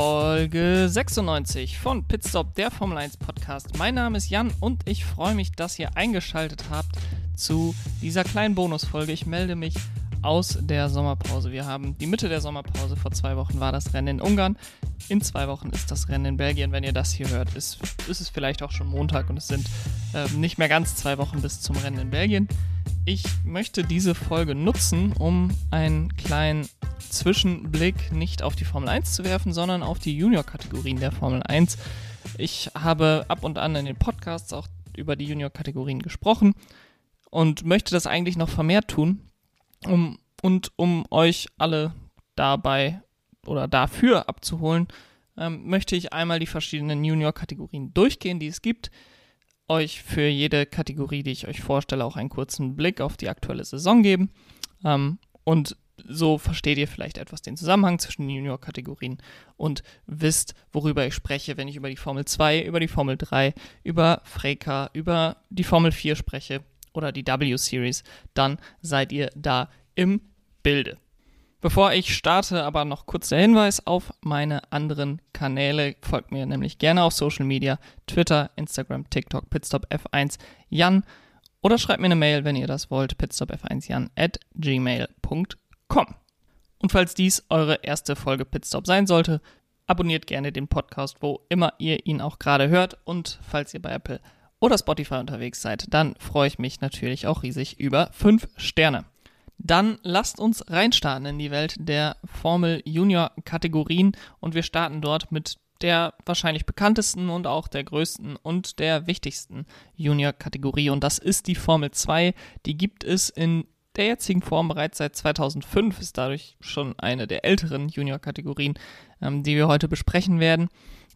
Folge 96 von Pitstop, der Formel 1 Podcast. Mein Name ist Jan und ich freue mich, dass ihr eingeschaltet habt zu dieser kleinen Bonusfolge. Ich melde mich aus der Sommerpause. Wir haben die Mitte der Sommerpause. Vor zwei Wochen war das Rennen in Ungarn. In zwei Wochen ist das Rennen in Belgien. Wenn ihr das hier hört, ist, ist es vielleicht auch schon Montag und es sind äh, nicht mehr ganz zwei Wochen bis zum Rennen in Belgien. Ich möchte diese Folge nutzen, um einen kleinen Zwischenblick nicht auf die Formel 1 zu werfen, sondern auf die Junior-Kategorien der Formel 1. Ich habe ab und an in den Podcasts auch über die Junior-Kategorien gesprochen und möchte das eigentlich noch vermehrt tun. Um, und um euch alle dabei oder dafür abzuholen, ähm, möchte ich einmal die verschiedenen Junior-Kategorien durchgehen, die es gibt euch für jede Kategorie, die ich euch vorstelle, auch einen kurzen Blick auf die aktuelle Saison geben. Ähm, und so versteht ihr vielleicht etwas den Zusammenhang zwischen den Junior-Kategorien und wisst, worüber ich spreche, wenn ich über die Formel 2, über die Formel 3, über Freka, über die Formel 4 spreche oder die W-Series, dann seid ihr da im Bilde. Bevor ich starte, aber noch kurz der Hinweis auf meine anderen Kanäle. Folgt mir nämlich gerne auf Social Media, Twitter, Instagram, TikTok, pitstopf1 Jan oder schreibt mir eine Mail, wenn ihr das wollt, pitstopf1jan at gmail.com. Und falls dies eure erste Folge Pitstop sein sollte, abonniert gerne den Podcast, wo immer ihr ihn auch gerade hört. Und falls ihr bei Apple oder Spotify unterwegs seid, dann freue ich mich natürlich auch riesig über 5 Sterne. Dann lasst uns reinstarten in die Welt der Formel Junior Kategorien und wir starten dort mit der wahrscheinlich bekanntesten und auch der größten und der wichtigsten Junior-Kategorie. Und das ist die Formel 2. Die gibt es in der jetzigen Form bereits seit 2005, ist dadurch schon eine der älteren Junior-Kategorien, ähm, die wir heute besprechen werden.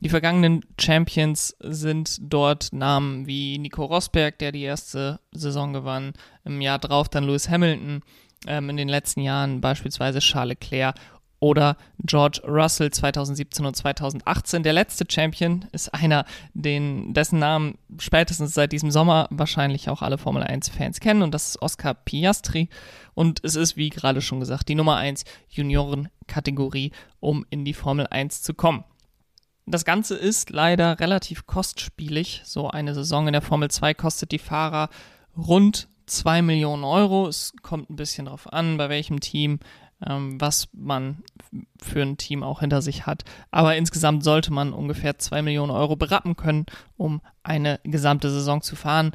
Die vergangenen Champions sind dort Namen wie Nico Rosberg, der die erste Saison gewann, im Jahr drauf dann Lewis Hamilton, ähm, in den letzten Jahren beispielsweise Charles Leclerc oder George Russell 2017 und 2018. Der letzte Champion ist einer, den, dessen Namen spätestens seit diesem Sommer wahrscheinlich auch alle Formel 1-Fans kennen und das ist Oscar Piastri. Und es ist, wie gerade schon gesagt, die Nummer 1 Junioren-Kategorie, um in die Formel 1 zu kommen. Das Ganze ist leider relativ kostspielig. So eine Saison in der Formel 2 kostet die Fahrer rund 2 Millionen Euro. Es kommt ein bisschen darauf an, bei welchem Team, ähm, was man für ein Team auch hinter sich hat. Aber insgesamt sollte man ungefähr 2 Millionen Euro berappen können, um eine gesamte Saison zu fahren.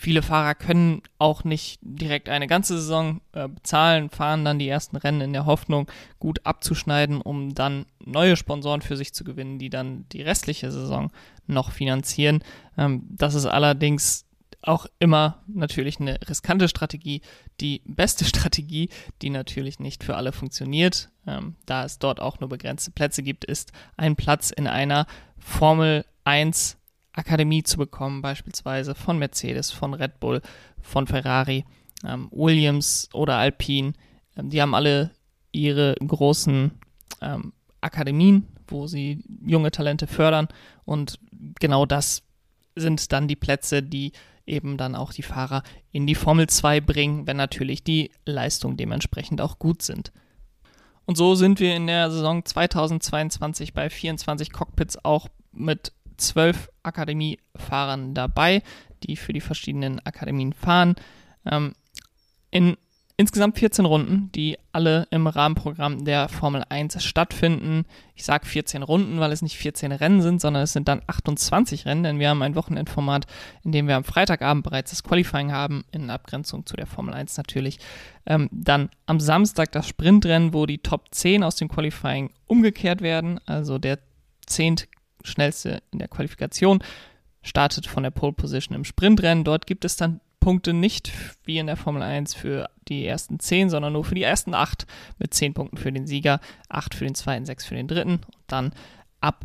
Viele Fahrer können auch nicht direkt eine ganze Saison äh, bezahlen, fahren dann die ersten Rennen in der Hoffnung, gut abzuschneiden, um dann neue Sponsoren für sich zu gewinnen, die dann die restliche Saison noch finanzieren. Ähm, das ist allerdings auch immer natürlich eine riskante Strategie. Die beste Strategie, die natürlich nicht für alle funktioniert, ähm, da es dort auch nur begrenzte Plätze gibt, ist ein Platz in einer Formel 1 Akademie zu bekommen, beispielsweise von Mercedes, von Red Bull, von Ferrari, ähm, Williams oder Alpine. Ähm, die haben alle ihre großen ähm, Akademien, wo sie junge Talente fördern und genau das sind dann die Plätze, die eben dann auch die Fahrer in die Formel 2 bringen, wenn natürlich die Leistungen dementsprechend auch gut sind. Und so sind wir in der Saison 2022 bei 24 Cockpits auch mit 12 Akademiefahrern dabei, die für die verschiedenen Akademien fahren. Ähm, in Insgesamt 14 Runden, die alle im Rahmenprogramm der Formel 1 stattfinden. Ich sage 14 Runden, weil es nicht 14 Rennen sind, sondern es sind dann 28 Rennen, denn wir haben ein Wochenendformat, in dem wir am Freitagabend bereits das Qualifying haben, in Abgrenzung zu der Formel 1 natürlich. Ähm, dann am Samstag das Sprintrennen, wo die Top 10 aus dem Qualifying umgekehrt werden, also der 10. schnellste in der Qualifikation startet von der Pole Position im Sprintrennen. Dort gibt es dann Punkte nicht wie in der Formel 1 für die ersten 10, sondern nur für die ersten 8 mit 10 Punkten für den Sieger, 8 für den zweiten, 6 für den dritten und dann ab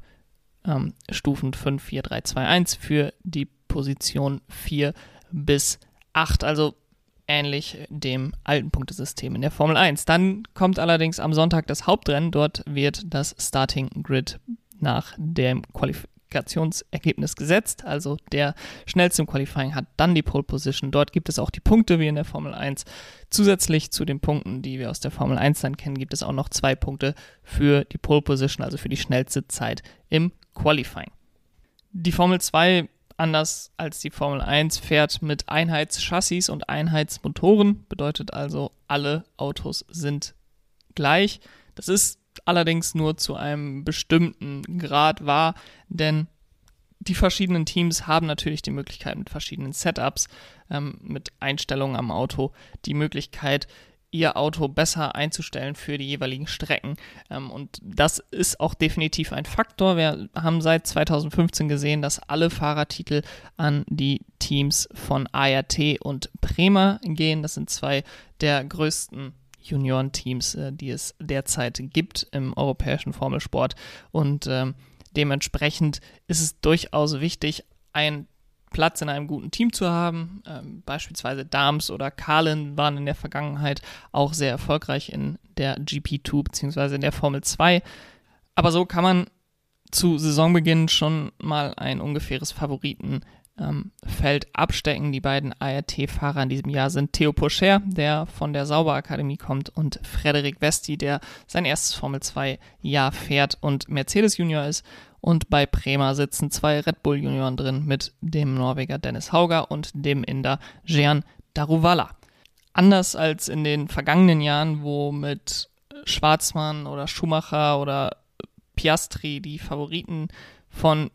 ähm, Stufen 5, 4, 3, 2, 1 für die Position 4 bis 8. Also ähnlich dem alten Punktesystem in der Formel 1. Dann kommt allerdings am Sonntag das Hauptrennen. Dort wird das Starting Grid nach dem Qualif Qualifikationsergebnis gesetzt. Also der schnellste im Qualifying hat dann die Pole Position. Dort gibt es auch die Punkte wie in der Formel 1. Zusätzlich zu den Punkten, die wir aus der Formel 1 dann kennen, gibt es auch noch zwei Punkte für die Pole Position, also für die schnellste Zeit im Qualifying. Die Formel 2 anders als die Formel 1 fährt mit Einheitschassis und Einheitsmotoren, bedeutet also alle Autos sind gleich. Das ist allerdings nur zu einem bestimmten Grad wahr, denn die verschiedenen Teams haben natürlich die Möglichkeit mit verschiedenen Setups, ähm, mit Einstellungen am Auto, die Möglichkeit, ihr Auto besser einzustellen für die jeweiligen Strecken. Ähm, und das ist auch definitiv ein Faktor. Wir haben seit 2015 gesehen, dass alle Fahrertitel an die Teams von ART und Prema gehen. Das sind zwei der größten Juniorenteams, äh, die es derzeit gibt im europäischen Formelsport. Und ähm, dementsprechend ist es durchaus wichtig, ein Platz in einem guten Team zu haben. Ähm, beispielsweise Dams oder Kahlen waren in der Vergangenheit auch sehr erfolgreich in der GP2 bzw. in der Formel 2. Aber so kann man zu Saisonbeginn schon mal ein ungefähres Favoritenfeld ähm, abstecken. Die beiden ART-Fahrer in diesem Jahr sind Theo Pocher, der von der Sauberakademie kommt, und Frederik Vesti, der sein erstes Formel 2-Jahr fährt und Mercedes Junior ist. Und bei Prema sitzen zwei Red Bull Junioren drin mit dem Norweger Dennis Hauger und dem Inder Jean Daruvala. Anders als in den vergangenen Jahren, wo mit Schwarzmann oder Schumacher oder Piastri die Favoriten von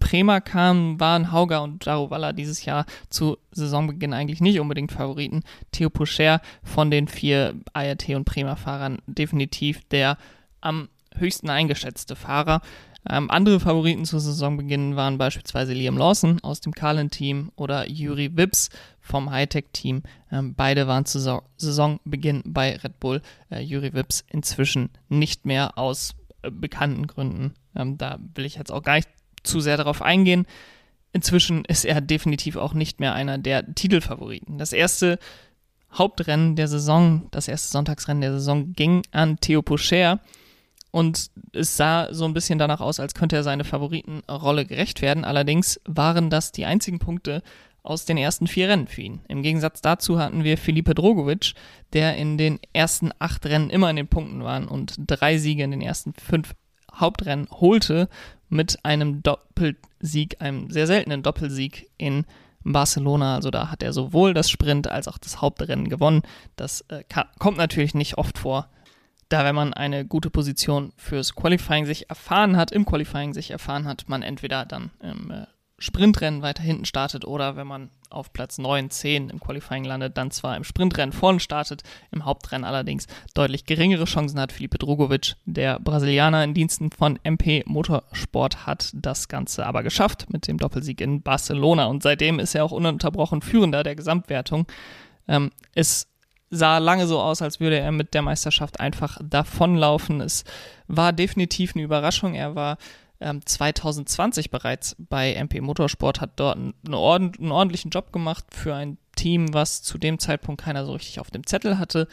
Prema kamen, waren Hauger und Daruvala dieses Jahr zu Saisonbeginn eigentlich nicht unbedingt Favoriten. Theo Pocher von den vier ART und Prema-Fahrern definitiv der am höchsten eingeschätzte Fahrer. Ähm, andere Favoriten zu Saisonbeginn waren beispielsweise Liam Lawson aus dem Carlin-Team oder Yuri Wips vom Hightech-Team. Ähm, beide waren zu Saisonbeginn bei Red Bull. Äh, Yuri Wips inzwischen nicht mehr aus äh, bekannten Gründen. Ähm, da will ich jetzt auch gar nicht zu sehr darauf eingehen. Inzwischen ist er definitiv auch nicht mehr einer der Titelfavoriten. Das erste Hauptrennen der Saison, das erste Sonntagsrennen der Saison ging an Theo Pocher und es sah so ein bisschen danach aus, als könnte er seine Favoritenrolle gerecht werden. Allerdings waren das die einzigen Punkte aus den ersten vier Rennen für ihn. Im Gegensatz dazu hatten wir Felipe Drogovic, der in den ersten acht Rennen immer in den Punkten war und drei Siege in den ersten fünf Hauptrennen holte mit einem Doppelsieg, einem sehr seltenen Doppelsieg in Barcelona. Also da hat er sowohl das Sprint als auch das Hauptrennen gewonnen. Das äh, kommt natürlich nicht oft vor da wenn man eine gute Position fürs Qualifying sich erfahren hat, im Qualifying sich erfahren hat, man entweder dann im äh, Sprintrennen weiter hinten startet oder wenn man auf Platz 9, 10 im Qualifying landet, dann zwar im Sprintrennen vorne startet, im Hauptrennen allerdings deutlich geringere Chancen hat. Felipe Drogovic, der Brasilianer in Diensten von MP Motorsport, hat das Ganze aber geschafft mit dem Doppelsieg in Barcelona und seitdem ist er auch ununterbrochen Führender der Gesamtwertung. Ähm, ist sah lange so aus, als würde er mit der Meisterschaft einfach davonlaufen. Es war definitiv eine Überraschung. Er war 2020 bereits bei MP Motorsport, hat dort einen ordentlichen Job gemacht für ein Team, was zu dem Zeitpunkt keiner so richtig auf dem Zettel hatte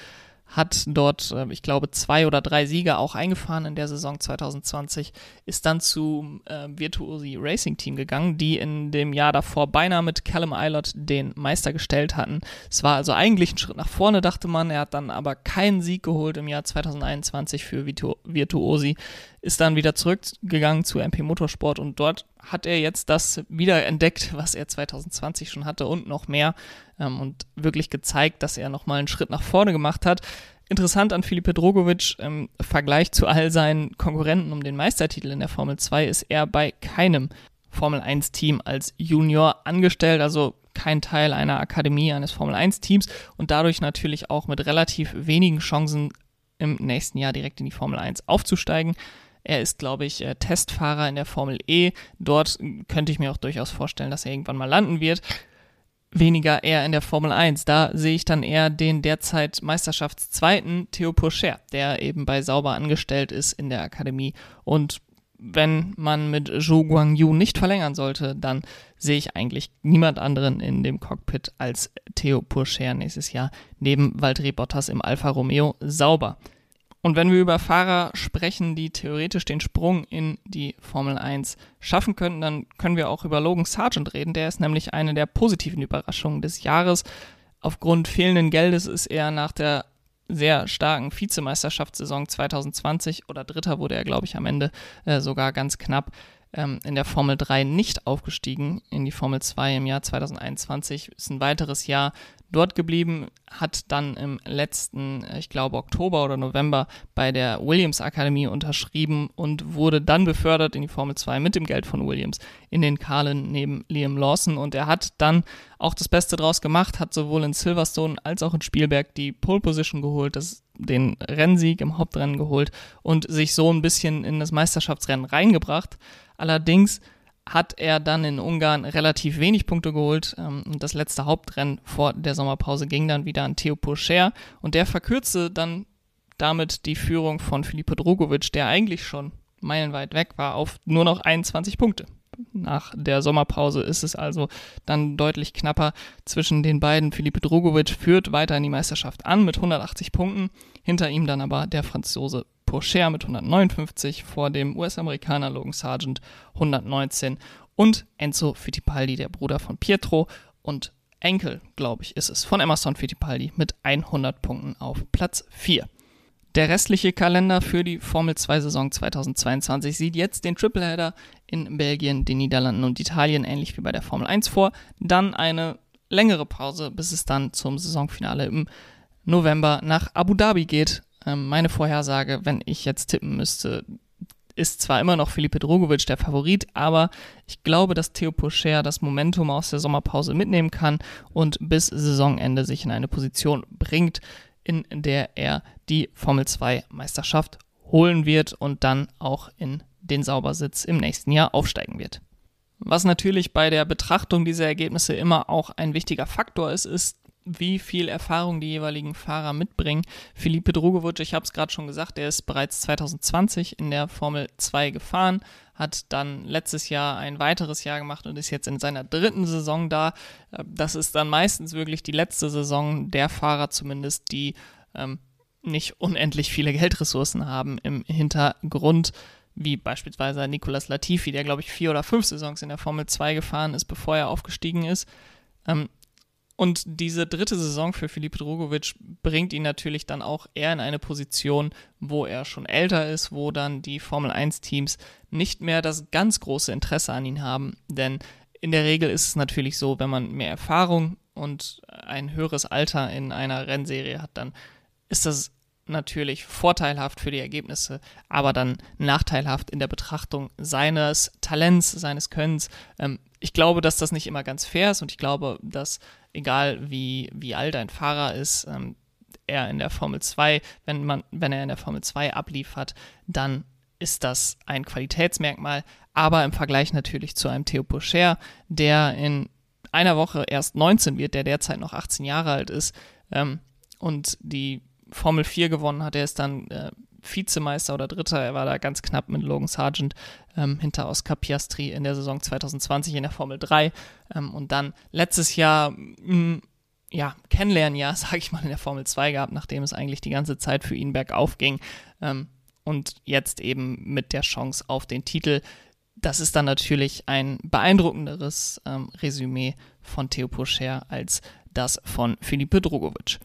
hat dort, äh, ich glaube, zwei oder drei Siege auch eingefahren in der Saison 2020, ist dann zum äh, Virtuosi Racing Team gegangen, die in dem Jahr davor beinahe mit Callum Eilert den Meister gestellt hatten. Es war also eigentlich ein Schritt nach vorne, dachte man. Er hat dann aber keinen Sieg geholt im Jahr 2021 für Virtu Virtuosi, ist dann wieder zurückgegangen zu MP Motorsport und dort hat er jetzt das wieder entdeckt, was er 2020 schon hatte und noch mehr ähm, und wirklich gezeigt, dass er nochmal einen Schritt nach vorne gemacht hat. Interessant an Filipe Drogovic im Vergleich zu all seinen Konkurrenten um den Meistertitel in der Formel 2 ist er bei keinem Formel 1 Team als Junior angestellt, also kein Teil einer Akademie eines Formel 1 Teams und dadurch natürlich auch mit relativ wenigen Chancen im nächsten Jahr direkt in die Formel 1 aufzusteigen. Er ist, glaube ich, äh, Testfahrer in der Formel E. Dort könnte ich mir auch durchaus vorstellen, dass er irgendwann mal landen wird. Weniger eher in der Formel 1. Da sehe ich dann eher den derzeit Meisterschaftszweiten Theo Pocher, der eben bei Sauber angestellt ist in der Akademie. Und wenn man mit Zhou Guangyu nicht verlängern sollte, dann sehe ich eigentlich niemand anderen in dem Cockpit als Theo Pocher nächstes Jahr neben Valtteri Bottas im Alfa Romeo sauber. Und wenn wir über Fahrer sprechen, die theoretisch den Sprung in die Formel 1 schaffen könnten, dann können wir auch über Logan Sargent reden. Der ist nämlich eine der positiven Überraschungen des Jahres. Aufgrund fehlenden Geldes ist er nach der sehr starken Vizemeisterschaftssaison 2020 oder Dritter wurde er, glaube ich, am Ende äh, sogar ganz knapp ähm, in der Formel 3 nicht aufgestiegen in die Formel 2 im Jahr 2021. Ist ein weiteres Jahr dort geblieben, hat dann im letzten, ich glaube Oktober oder November bei der Williams Akademie unterschrieben und wurde dann befördert in die Formel 2 mit dem Geld von Williams in den Kahlen neben Liam Lawson und er hat dann auch das Beste draus gemacht, hat sowohl in Silverstone als auch in Spielberg die Pole Position geholt, das, den Rennsieg im Hauptrennen geholt und sich so ein bisschen in das Meisterschaftsrennen reingebracht. Allerdings hat er dann in Ungarn relativ wenig Punkte geholt. Ähm, das letzte Hauptrennen vor der Sommerpause ging dann wieder an Theo Pocher und der verkürzte dann damit die Führung von Filipe Drogovic, der eigentlich schon meilenweit weg war, auf nur noch 21 Punkte. Nach der Sommerpause ist es also dann deutlich knapper zwischen den beiden. Filipe Drogovic führt weiter in die Meisterschaft an mit 180 Punkten, hinter ihm dann aber der Franzose Pourchaire mit 159, vor dem US-Amerikaner Logan Sargent 119 und Enzo Fittipaldi, der Bruder von Pietro und Enkel, glaube ich, ist es, von Emerson Fittipaldi mit 100 Punkten auf Platz 4. Der restliche Kalender für die Formel 2 Saison 2022 sieht jetzt den Tripleheader in Belgien, den Niederlanden und Italien ähnlich wie bei der Formel 1 vor. Dann eine längere Pause, bis es dann zum Saisonfinale im November nach Abu Dhabi geht. Ähm, meine Vorhersage, wenn ich jetzt tippen müsste, ist zwar immer noch Felipe Drogovic der Favorit, aber ich glaube, dass Theo Pocher das Momentum aus der Sommerpause mitnehmen kann und bis Saisonende sich in eine Position bringt, in der er die Formel 2 Meisterschaft holen wird und dann auch in den Saubersitz im nächsten Jahr aufsteigen wird. Was natürlich bei der Betrachtung dieser Ergebnisse immer auch ein wichtiger Faktor ist, ist wie viel Erfahrung die jeweiligen Fahrer mitbringen. Felipe Drogovic, ich habe es gerade schon gesagt, der ist bereits 2020 in der Formel 2 gefahren, hat dann letztes Jahr ein weiteres Jahr gemacht und ist jetzt in seiner dritten Saison da. Äh, das ist dann meistens wirklich die letzte Saison der Fahrer zumindest, die ähm, nicht unendlich viele Geldressourcen haben im Hintergrund wie beispielsweise Nicolas Latifi, der glaube ich vier oder fünf Saisons in der Formel 2 gefahren ist, bevor er aufgestiegen ist. Ähm, und diese dritte Saison für Filipe Drogovic bringt ihn natürlich dann auch eher in eine Position, wo er schon älter ist, wo dann die Formel 1 Teams nicht mehr das ganz große Interesse an ihn haben. Denn in der Regel ist es natürlich so, wenn man mehr Erfahrung und ein höheres Alter in einer Rennserie hat, dann ist das natürlich vorteilhaft für die Ergebnisse, aber dann nachteilhaft in der Betrachtung seines Talents, seines Könnens. Ähm, ich glaube, dass das nicht immer ganz fair ist und ich glaube, dass egal wie, wie alt ein Fahrer ist, ähm, er in der Formel 2, wenn man, wenn er in der Formel 2 abliefert, dann ist das ein Qualitätsmerkmal, aber im Vergleich natürlich zu einem Theo Pocher, der in einer Woche erst 19 wird, der derzeit noch 18 Jahre alt ist ähm, und die Formel 4 gewonnen hat, er ist dann äh, Vizemeister oder Dritter. Er war da ganz knapp mit Logan Sargent ähm, hinter Oscar Piastri in der Saison 2020 in der Formel 3. Ähm, und dann letztes Jahr, mh, mm, ja, Kennenlernjahr, sage ich mal, in der Formel 2 gehabt, nachdem es eigentlich die ganze Zeit für ihn bergauf ging. Ähm, und jetzt eben mit der Chance auf den Titel. Das ist dann natürlich ein beeindruckenderes ähm, Resümee von Theo Pocher als das von Filipe Drogovic.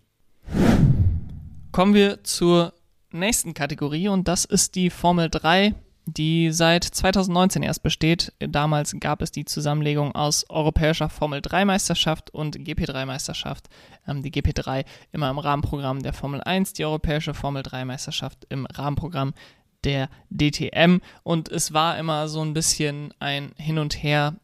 Kommen wir zur nächsten Kategorie und das ist die Formel 3, die seit 2019 erst besteht. Damals gab es die Zusammenlegung aus europäischer Formel 3 Meisterschaft und GP3 Meisterschaft. Ähm, die GP3 immer im Rahmenprogramm der Formel 1, die europäische Formel 3 Meisterschaft im Rahmenprogramm der DTM und es war immer so ein bisschen ein Hin und Her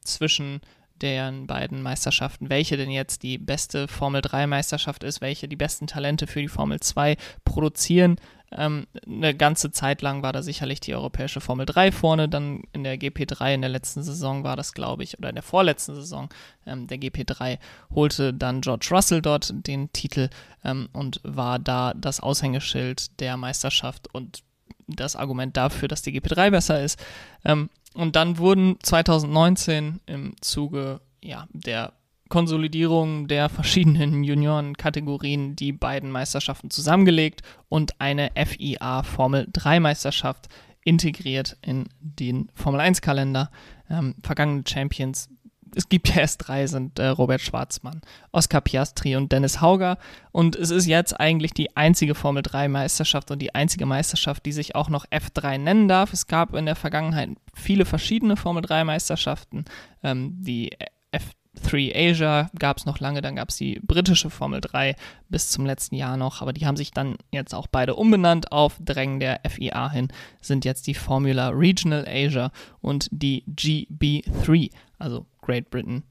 zwischen deren beiden Meisterschaften, welche denn jetzt die beste Formel 3 Meisterschaft ist, welche die besten Talente für die Formel 2 produzieren. Ähm, eine ganze Zeit lang war da sicherlich die europäische Formel 3 vorne, dann in der GP3 in der letzten Saison war das, glaube ich, oder in der vorletzten Saison ähm, der GP3 holte dann George Russell dort den Titel ähm, und war da das Aushängeschild der Meisterschaft und das Argument dafür, dass die GP3 besser ist. Ähm, und dann wurden 2019 im Zuge ja, der Konsolidierung der verschiedenen Juniorenkategorien die beiden Meisterschaften zusammengelegt und eine FIA Formel 3 Meisterschaft integriert in den Formel 1 Kalender. Ähm, vergangene Champions es gibt ja erst drei, sind äh, Robert Schwarzmann, Oscar Piastri und Dennis Hauger. Und es ist jetzt eigentlich die einzige Formel 3 Meisterschaft und die einzige Meisterschaft, die sich auch noch F3 nennen darf. Es gab in der Vergangenheit viele verschiedene Formel 3 Meisterschaften. Ähm, die F3 Asia gab es noch lange, dann gab es die britische Formel 3 bis zum letzten Jahr noch, aber die haben sich dann jetzt auch beide umbenannt auf Drängen der FIA hin, sind jetzt die Formula Regional Asia und die GB3, also Great Britain,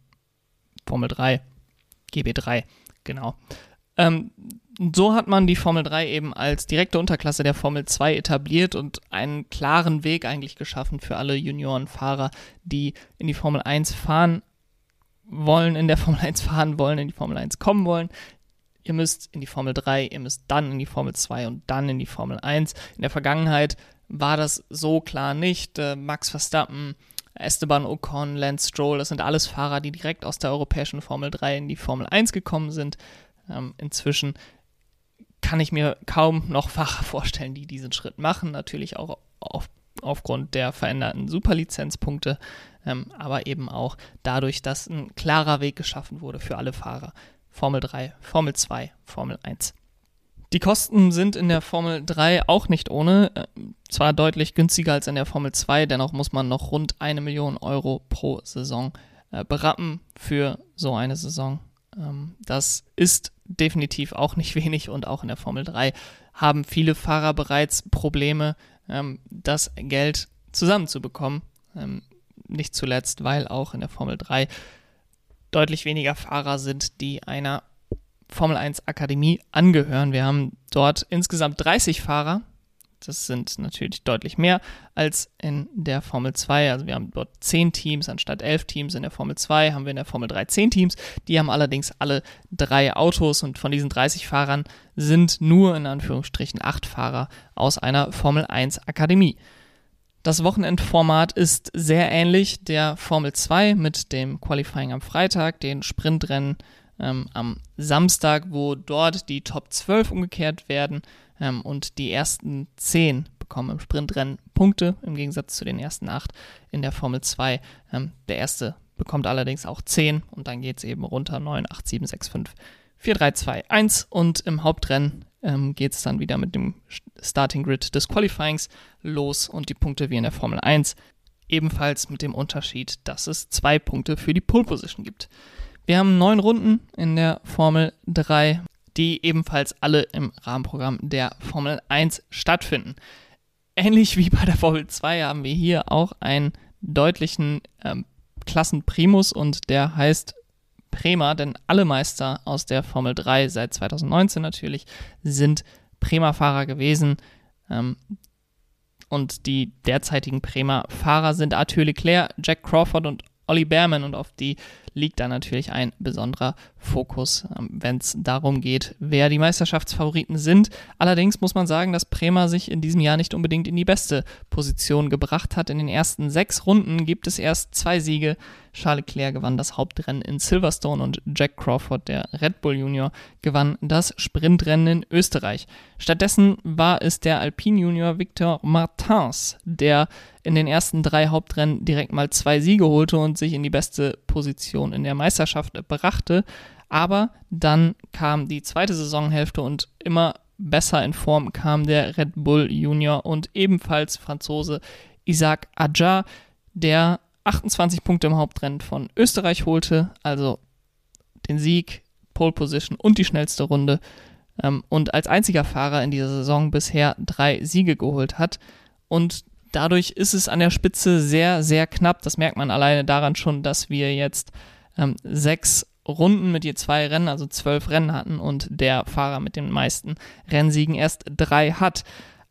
Formel 3, GB3, genau. Ähm, so hat man die Formel 3 eben als direkte Unterklasse der Formel 2 etabliert und einen klaren Weg eigentlich geschaffen für alle Juniorenfahrer, die in die Formel 1 fahren wollen, in der Formel 1 fahren wollen, in die Formel 1 kommen wollen. Ihr müsst in die Formel 3, ihr müsst dann in die Formel 2 und dann in die Formel 1. In der Vergangenheit war das so klar nicht. Äh, Max Verstappen Esteban Ocon, Lance Stroll, das sind alles Fahrer, die direkt aus der europäischen Formel 3 in die Formel 1 gekommen sind. Ähm, inzwischen kann ich mir kaum noch Fahrer vorstellen, die diesen Schritt machen. Natürlich auch auf, aufgrund der veränderten Superlizenzpunkte, ähm, aber eben auch dadurch, dass ein klarer Weg geschaffen wurde für alle Fahrer. Formel 3, Formel 2, Formel 1. Die Kosten sind in der Formel 3 auch nicht ohne, äh, zwar deutlich günstiger als in der Formel 2, dennoch muss man noch rund eine Million Euro pro Saison äh, berappen für so eine Saison. Ähm, das ist definitiv auch nicht wenig und auch in der Formel 3 haben viele Fahrer bereits Probleme, ähm, das Geld zusammenzubekommen. Ähm, nicht zuletzt, weil auch in der Formel 3 deutlich weniger Fahrer sind, die einer Formel 1 Akademie angehören. Wir haben dort insgesamt 30 Fahrer. Das sind natürlich deutlich mehr als in der Formel 2. Also wir haben dort 10 Teams anstatt 11 Teams. In der Formel 2 haben wir in der Formel 3 10 Teams. Die haben allerdings alle drei Autos und von diesen 30 Fahrern sind nur in Anführungsstrichen 8 Fahrer aus einer Formel 1 Akademie. Das Wochenendformat ist sehr ähnlich der Formel 2 mit dem Qualifying am Freitag, den Sprintrennen ähm, am Samstag, wo dort die Top 12 umgekehrt werden ähm, und die ersten 10 bekommen im Sprintrennen Punkte, im Gegensatz zu den ersten 8 in der Formel 2. Ähm, der erste bekommt allerdings auch 10 und dann geht es eben runter 9, 8, 7, 6, 5, 4, 3, 2, 1 und im Hauptrennen ähm, geht es dann wieder mit dem Starting Grid des Qualifyings los und die Punkte wie in der Formel 1 ebenfalls mit dem Unterschied, dass es zwei Punkte für die Pole Position gibt. Wir haben neun Runden in der Formel 3, die ebenfalls alle im Rahmenprogramm der Formel 1 stattfinden. Ähnlich wie bei der Formel 2 haben wir hier auch einen deutlichen ähm, Klassenprimus und der heißt Prema, denn alle Meister aus der Formel 3 seit 2019 natürlich sind Prema-Fahrer gewesen. Ähm, und die derzeitigen Prema-Fahrer sind Arthur Leclerc, Jack Crawford und Olli Behrman und auf die liegt da natürlich ein besonderer Fokus, ähm, wenn es darum geht, wer die Meisterschaftsfavoriten sind. Allerdings muss man sagen, dass Bremer sich in diesem Jahr nicht unbedingt in die beste Position gebracht hat. In den ersten sechs Runden gibt es erst zwei Siege Charles Leclerc gewann das Hauptrennen in Silverstone und Jack Crawford, der Red Bull Junior, gewann das Sprintrennen in Österreich. Stattdessen war es der Alpine Junior Victor Martins, der in den ersten drei Hauptrennen direkt mal zwei Siege holte und sich in die beste Position in der Meisterschaft brachte. Aber dann kam die zweite Saisonhälfte und immer besser in Form kam der Red Bull Junior und ebenfalls Franzose Isaac Adjar, der 28 Punkte im Hauptrennen von Österreich holte, also den Sieg, Pole Position und die schnellste Runde ähm, und als einziger Fahrer in dieser Saison bisher drei Siege geholt hat. Und dadurch ist es an der Spitze sehr, sehr knapp. Das merkt man alleine daran schon, dass wir jetzt ähm, sechs Runden mit je zwei Rennen, also zwölf Rennen hatten und der Fahrer mit den meisten Rennsiegen erst drei hat.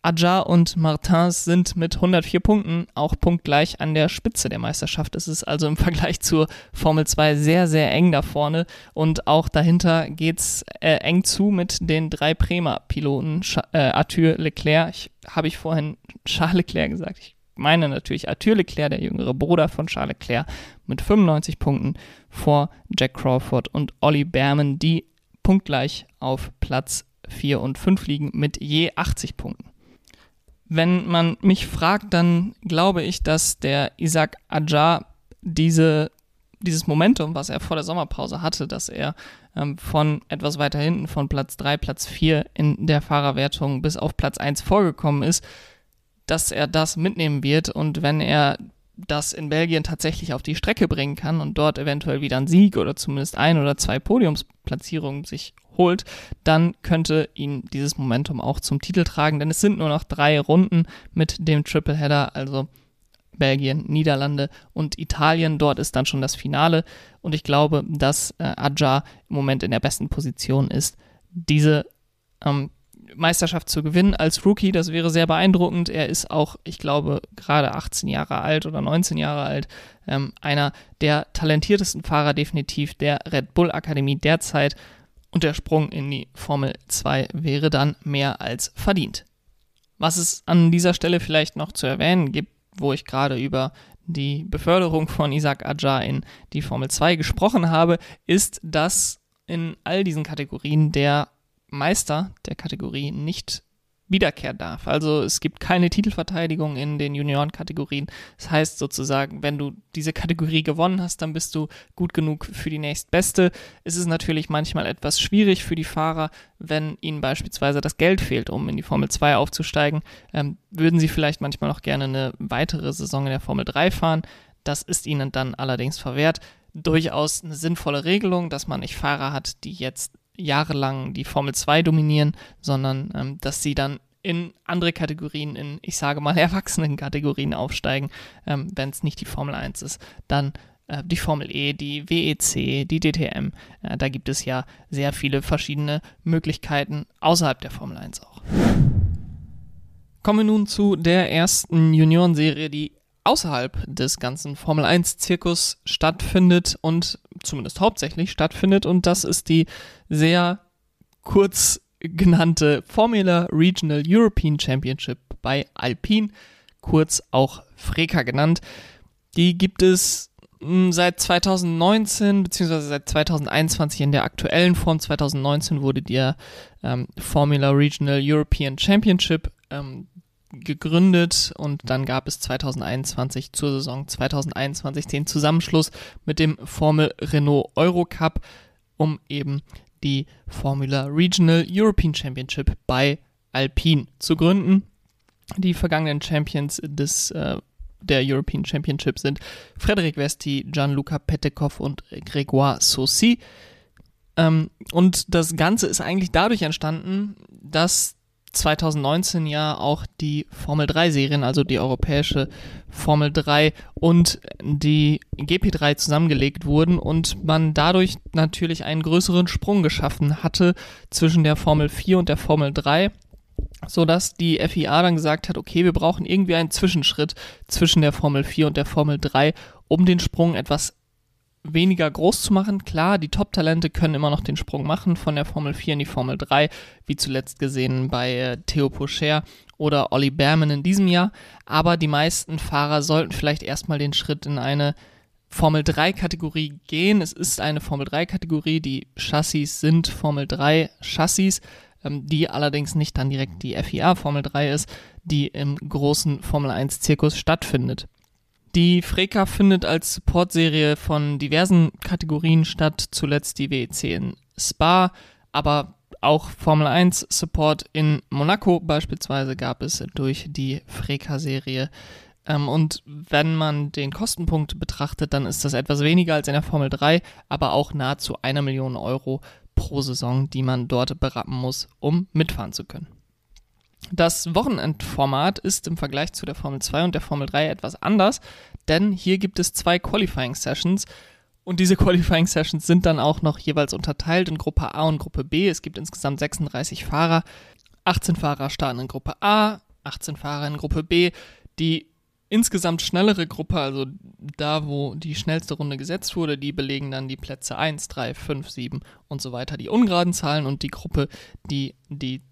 Ajar und Martins sind mit 104 Punkten auch punktgleich an der Spitze der Meisterschaft. Es ist also im Vergleich zur Formel 2 sehr, sehr eng da vorne und auch dahinter geht's äh, eng zu mit den drei Prema-Piloten. Äh, Arthur Leclerc, ich, habe ich vorhin Charles Leclerc gesagt, ich meine natürlich Arthur Leclerc, der jüngere Bruder von Charles Leclerc, mit 95 Punkten vor Jack Crawford und Ollie Berman, die punktgleich auf Platz 4 und 5 liegen mit je 80 Punkten. Wenn man mich fragt, dann glaube ich, dass der Isaac Ajar diese, dieses Momentum, was er vor der Sommerpause hatte, dass er ähm, von etwas weiter hinten, von Platz 3, Platz 4 in der Fahrerwertung bis auf Platz 1 vorgekommen ist, dass er das mitnehmen wird und wenn er das in Belgien tatsächlich auf die Strecke bringen kann und dort eventuell wieder einen Sieg oder zumindest ein oder zwei Podiumsplatzierungen sich holt, dann könnte ihn dieses Momentum auch zum Titel tragen, denn es sind nur noch drei Runden mit dem Tripleheader, also Belgien, Niederlande und Italien. Dort ist dann schon das Finale und ich glaube, dass äh, Adja im Moment in der besten Position ist, diese ähm, Meisterschaft zu gewinnen als Rookie. Das wäre sehr beeindruckend. Er ist auch, ich glaube, gerade 18 Jahre alt oder 19 Jahre alt. Ähm, einer der talentiertesten Fahrer definitiv der Red Bull Akademie derzeit. Und der Sprung in die Formel 2 wäre dann mehr als verdient. Was es an dieser Stelle vielleicht noch zu erwähnen gibt, wo ich gerade über die Beförderung von Isaac Ajar in die Formel 2 gesprochen habe, ist, dass in all diesen Kategorien der Meister der Kategorie nicht wiederkehren darf. Also es gibt keine Titelverteidigung in den Juniorenkategorien. Das heißt sozusagen, wenn du diese Kategorie gewonnen hast, dann bist du gut genug für die nächstbeste. Es ist natürlich manchmal etwas schwierig für die Fahrer, wenn ihnen beispielsweise das Geld fehlt, um in die Formel 2 aufzusteigen. Ähm, würden sie vielleicht manchmal noch gerne eine weitere Saison in der Formel 3 fahren. Das ist ihnen dann allerdings verwehrt. Durchaus eine sinnvolle Regelung, dass man nicht Fahrer hat, die jetzt jahrelang die Formel 2 dominieren, sondern ähm, dass sie dann in andere Kategorien, in, ich sage mal, erwachsenen Kategorien aufsteigen, ähm, wenn es nicht die Formel 1 ist. Dann äh, die Formel E, die WEC, die DTM. Äh, da gibt es ja sehr viele verschiedene Möglichkeiten außerhalb der Formel 1 auch. Kommen wir nun zu der ersten Juniorenserie, die außerhalb des ganzen Formel 1-Zirkus stattfindet und zumindest hauptsächlich stattfindet. Und das ist die sehr kurz genannte Formula Regional European Championship bei Alpine, kurz auch FRECA genannt. Die gibt es hm, seit 2019 beziehungsweise seit 2021 in der aktuellen Form. 2019 wurde der ähm, Formula Regional European Championship ähm, gegründet und dann gab es 2021 zur Saison 2021 den Zusammenschluss mit dem Formel Renault Eurocup, um eben die Formula Regional European Championship bei Alpine zu gründen. Die vergangenen Champions des äh, der European Championship sind Frederik Vesti, Gianluca Petekov und Grégoire Saucy. Ähm, und das Ganze ist eigentlich dadurch entstanden, dass 2019 ja auch die Formel 3 Serien, also die europäische Formel 3 und die GP3 zusammengelegt wurden und man dadurch natürlich einen größeren Sprung geschaffen hatte zwischen der Formel 4 und der Formel 3 so dass die FIA dann gesagt hat, okay, wir brauchen irgendwie einen Zwischenschritt zwischen der Formel 4 und der Formel 3, um den Sprung etwas weniger groß zu machen. Klar, die Top-Talente können immer noch den Sprung machen von der Formel 4 in die Formel 3, wie zuletzt gesehen bei äh, Theo Pocher oder Olli Berman in diesem Jahr. Aber die meisten Fahrer sollten vielleicht erstmal den Schritt in eine Formel 3 Kategorie gehen. Es ist eine Formel 3 Kategorie, die Chassis sind Formel 3 Chassis, ähm, die allerdings nicht dann direkt die FIA Formel 3 ist, die im großen Formel 1 Zirkus stattfindet. Die Freka findet als Supportserie von diversen Kategorien statt, zuletzt die WEC in Spa, aber auch Formel 1 Support in Monaco beispielsweise gab es durch die Freka-Serie. Ähm, und wenn man den Kostenpunkt betrachtet, dann ist das etwas weniger als in der Formel 3, aber auch nahezu einer Million Euro pro Saison, die man dort berappen muss, um mitfahren zu können. Das Wochenendformat ist im Vergleich zu der Formel 2 und der Formel 3 etwas anders, denn hier gibt es zwei Qualifying Sessions und diese Qualifying Sessions sind dann auch noch jeweils unterteilt in Gruppe A und Gruppe B. Es gibt insgesamt 36 Fahrer. 18 Fahrer starten in Gruppe A, 18 Fahrer in Gruppe B. Die insgesamt schnellere Gruppe, also da, wo die schnellste Runde gesetzt wurde, die belegen dann die Plätze 1, 3, 5, 7 und so weiter, die ungeraden Zahlen und die Gruppe, die die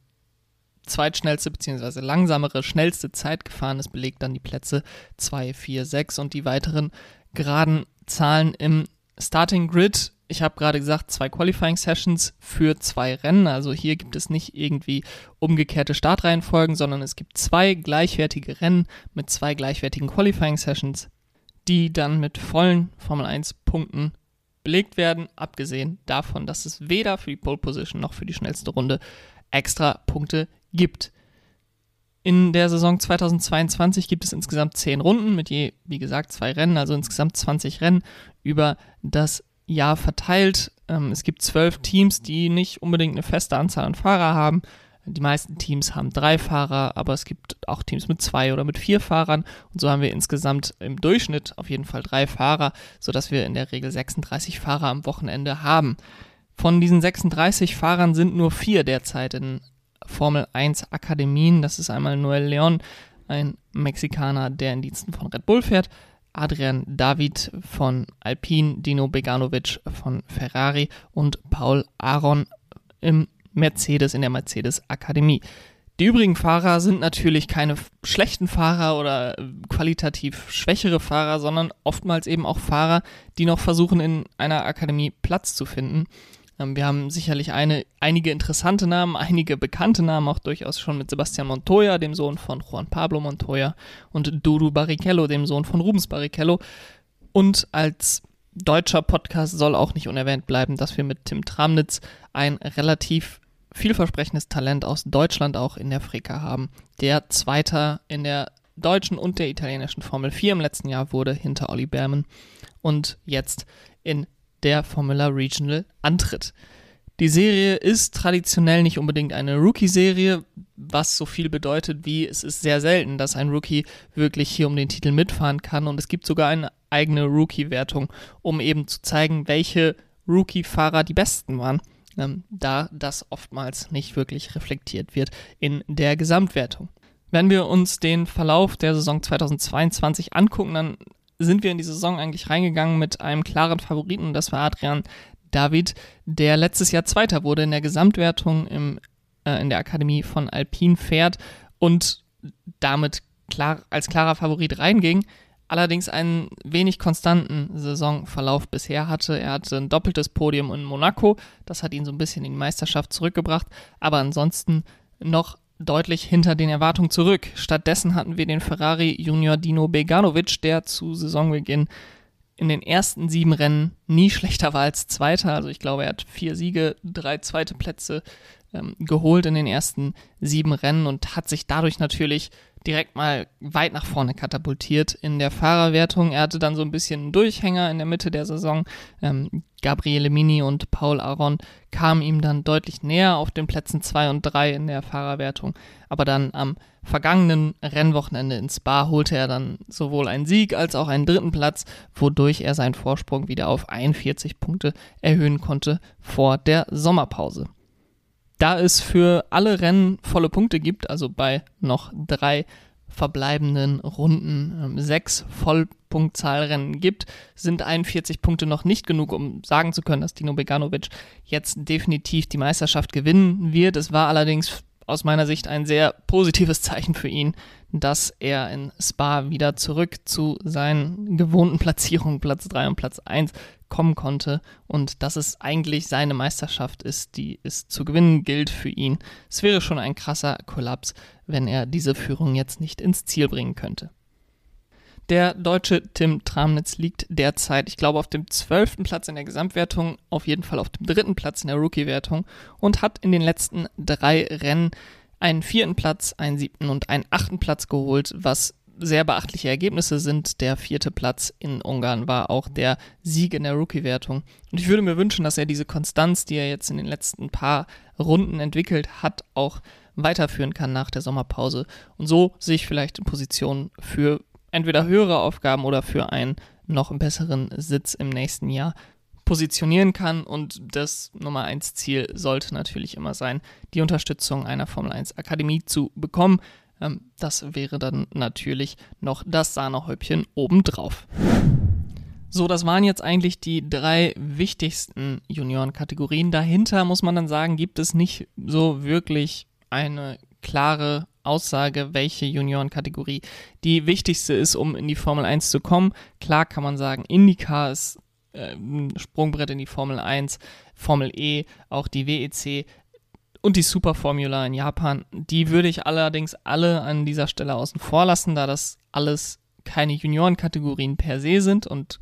zweitschnellste bzw. langsamere, schnellste Zeit gefahren ist, belegt dann die Plätze 2, 4, 6 und die weiteren geraden Zahlen im Starting Grid. Ich habe gerade gesagt, zwei Qualifying Sessions für zwei Rennen. Also hier gibt es nicht irgendwie umgekehrte Startreihenfolgen, sondern es gibt zwei gleichwertige Rennen mit zwei gleichwertigen Qualifying Sessions, die dann mit vollen Formel 1 Punkten belegt werden, abgesehen davon, dass es weder für die Pole Position noch für die schnellste Runde extra Punkte gibt. In der Saison 2022 gibt es insgesamt 10 Runden mit je, wie gesagt, zwei Rennen, also insgesamt 20 Rennen über das Jahr verteilt. Ähm, es gibt zwölf Teams, die nicht unbedingt eine feste Anzahl an Fahrer haben. Die meisten Teams haben drei Fahrer, aber es gibt auch Teams mit zwei oder mit vier Fahrern. Und so haben wir insgesamt im Durchschnitt auf jeden Fall drei Fahrer, sodass wir in der Regel 36 Fahrer am Wochenende haben. Von diesen 36 Fahrern sind nur vier derzeit in Formel 1 Akademien. Das ist einmal Noel Leon, ein Mexikaner, der in Diensten von Red Bull fährt, Adrian David von Alpine, Dino Beganovic von Ferrari und Paul Aaron im Mercedes in der Mercedes Akademie. Die übrigen Fahrer sind natürlich keine schlechten Fahrer oder qualitativ schwächere Fahrer, sondern oftmals eben auch Fahrer, die noch versuchen, in einer Akademie Platz zu finden. Ähm, wir haben sicherlich eine, einige interessante Namen, einige bekannte Namen, auch durchaus schon mit Sebastian Montoya, dem Sohn von Juan Pablo Montoya, und Dudu Barrichello, dem Sohn von Rubens Barrichello. Und als deutscher Podcast soll auch nicht unerwähnt bleiben, dass wir mit Tim Tramnitz ein relativ vielversprechendes Talent aus Deutschland auch in der Frika haben, der Zweiter in der deutschen und der italienischen Formel 4 im letzten Jahr wurde hinter Olli Berman und jetzt in der Formula Regional antritt. Die Serie ist traditionell nicht unbedingt eine Rookie-Serie, was so viel bedeutet wie es ist sehr selten, dass ein Rookie wirklich hier um den Titel mitfahren kann und es gibt sogar eine eigene Rookie-Wertung, um eben zu zeigen, welche Rookie-Fahrer die besten waren, ähm, da das oftmals nicht wirklich reflektiert wird in der Gesamtwertung. Wenn wir uns den Verlauf der Saison 2022 angucken, dann sind wir in die Saison eigentlich reingegangen mit einem klaren Favoriten und das war Adrian David, der letztes Jahr Zweiter wurde in der Gesamtwertung im, äh, in der Akademie von Alpine fährt und damit klar, als klarer Favorit reinging, allerdings einen wenig konstanten Saisonverlauf bisher hatte. Er hatte ein doppeltes Podium in Monaco, das hat ihn so ein bisschen in die Meisterschaft zurückgebracht, aber ansonsten noch deutlich hinter den Erwartungen zurück. Stattdessen hatten wir den Ferrari Junior Dino Beganovic, der zu Saisonbeginn in den ersten sieben Rennen nie schlechter war als Zweiter. Also ich glaube, er hat vier Siege, drei zweite Plätze ähm, geholt in den ersten sieben Rennen und hat sich dadurch natürlich direkt mal weit nach vorne katapultiert in der Fahrerwertung. Er hatte dann so ein bisschen einen Durchhänger in der Mitte der Saison. Ähm, Gabriele Mini und Paul Aron kamen ihm dann deutlich näher auf den Plätzen 2 und 3 in der Fahrerwertung. Aber dann am vergangenen Rennwochenende in Spa holte er dann sowohl einen Sieg als auch einen dritten Platz, wodurch er seinen Vorsprung wieder auf 41 Punkte erhöhen konnte vor der Sommerpause. Da es für alle Rennen volle Punkte gibt, also bei noch drei verbleibenden Runden äh, sechs Vollpunktzahlrennen gibt, sind 41 Punkte noch nicht genug, um sagen zu können, dass Dino Beganovic jetzt definitiv die Meisterschaft gewinnen wird. Es war allerdings aus meiner Sicht ein sehr positives Zeichen für ihn, dass er in Spa wieder zurück zu seinen gewohnten Platzierungen, Platz 3 und Platz 1, kommen konnte und dass es eigentlich seine Meisterschaft ist, die es zu gewinnen gilt für ihn. Es wäre schon ein krasser Kollaps, wenn er diese Führung jetzt nicht ins Ziel bringen könnte. Der deutsche Tim Tramnitz liegt derzeit, ich glaube, auf dem zwölften Platz in der Gesamtwertung, auf jeden Fall auf dem dritten Platz in der Rookie-Wertung und hat in den letzten drei Rennen einen vierten Platz, einen siebten und einen achten Platz geholt, was sehr beachtliche Ergebnisse sind. Der vierte Platz in Ungarn war auch der Sieg in der Rookie-Wertung. Und ich würde mir wünschen, dass er diese Konstanz, die er jetzt in den letzten paar Runden entwickelt hat, auch weiterführen kann nach der Sommerpause und so sich vielleicht in Position für entweder höhere Aufgaben oder für einen noch besseren Sitz im nächsten Jahr positionieren kann. Und das Nummer 1 Ziel sollte natürlich immer sein, die Unterstützung einer Formel 1 Akademie zu bekommen. Ähm, das wäre dann natürlich noch das Sahnehäubchen obendrauf. So, das waren jetzt eigentlich die drei wichtigsten Juniorenkategorien. Dahinter muss man dann sagen, gibt es nicht so wirklich eine klare Aussage, welche Juniorenkategorie die wichtigste ist, um in die Formel 1 zu kommen. Klar kann man sagen, IndyCar ist äh, ein Sprungbrett in die Formel 1, Formel E, auch die WEC und die Superformula in Japan. Die würde ich allerdings alle an dieser Stelle außen vor lassen, da das alles keine Juniorenkategorien per se sind und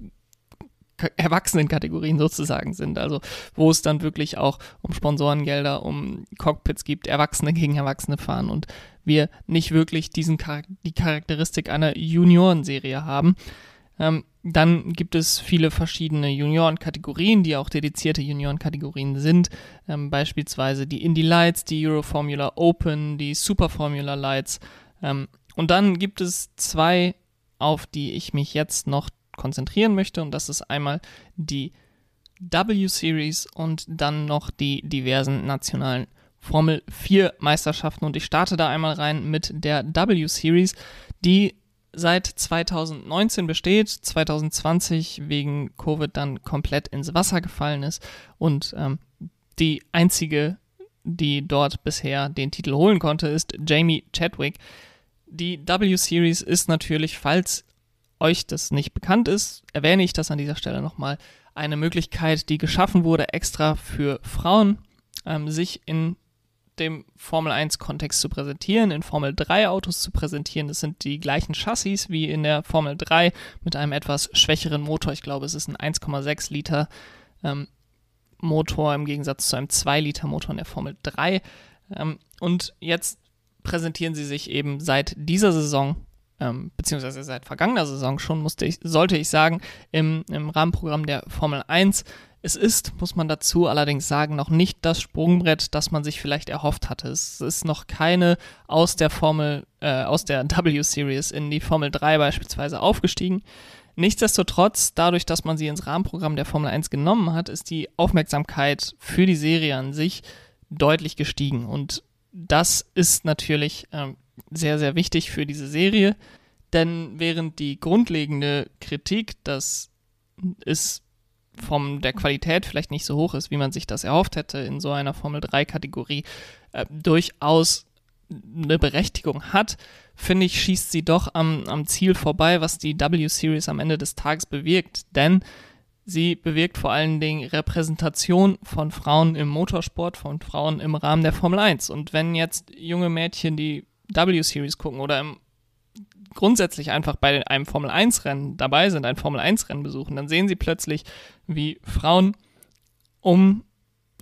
Erwachsenenkategorien sozusagen sind. Also wo es dann wirklich auch um Sponsorengelder, um Cockpits gibt, Erwachsene gegen Erwachsene fahren und wir nicht wirklich diesen die Charakteristik einer Juniorenserie haben. Ähm, dann gibt es viele verschiedene Juniorenkategorien, die auch dedizierte Juniorenkategorien sind. Ähm, beispielsweise die Indie Lights, die Euro Formula Open, die Super Formula Lights. Ähm, und dann gibt es zwei, auf die ich mich jetzt noch konzentrieren möchte. Und das ist einmal die W-Series und dann noch die diversen nationalen Formel 4 Meisterschaften. Und ich starte da einmal rein mit der W-Series, die seit 2019 besteht, 2020 wegen Covid dann komplett ins Wasser gefallen ist und ähm, die einzige, die dort bisher den Titel holen konnte, ist Jamie Chadwick. Die W-Series ist natürlich, falls euch das nicht bekannt ist, erwähne ich das an dieser Stelle nochmal, eine Möglichkeit, die geschaffen wurde extra für Frauen, ähm, sich in dem Formel 1 Kontext zu präsentieren, in Formel 3 Autos zu präsentieren. Das sind die gleichen Chassis wie in der Formel 3 mit einem etwas schwächeren Motor. Ich glaube, es ist ein 1,6 Liter ähm, Motor im Gegensatz zu einem 2 Liter Motor in der Formel 3. Ähm, und jetzt präsentieren sie sich eben seit dieser Saison ähm, beziehungsweise seit vergangener Saison schon, musste ich, sollte ich sagen, im, im Rahmenprogramm der Formel 1. Es ist, muss man dazu allerdings sagen, noch nicht das Sprungbrett, das man sich vielleicht erhofft hatte. Es ist noch keine aus der Formel, äh, aus der W-Series in die Formel 3 beispielsweise aufgestiegen. Nichtsdestotrotz, dadurch, dass man sie ins Rahmenprogramm der Formel 1 genommen hat, ist die Aufmerksamkeit für die Serie an sich deutlich gestiegen. Und das ist natürlich ähm, sehr, sehr wichtig für diese Serie. Denn während die grundlegende Kritik, dass es von der Qualität vielleicht nicht so hoch ist, wie man sich das erhofft hätte in so einer Formel 3-Kategorie, äh, durchaus eine Berechtigung hat, finde ich, schießt sie doch am, am Ziel vorbei, was die W-Series am Ende des Tages bewirkt. Denn sie bewirkt vor allen Dingen Repräsentation von Frauen im Motorsport, von Frauen im Rahmen der Formel 1. Und wenn jetzt junge Mädchen die W-Series gucken oder im, grundsätzlich einfach bei einem Formel-1-Rennen dabei sind, ein Formel-1-Rennen besuchen, dann sehen sie plötzlich, wie Frauen um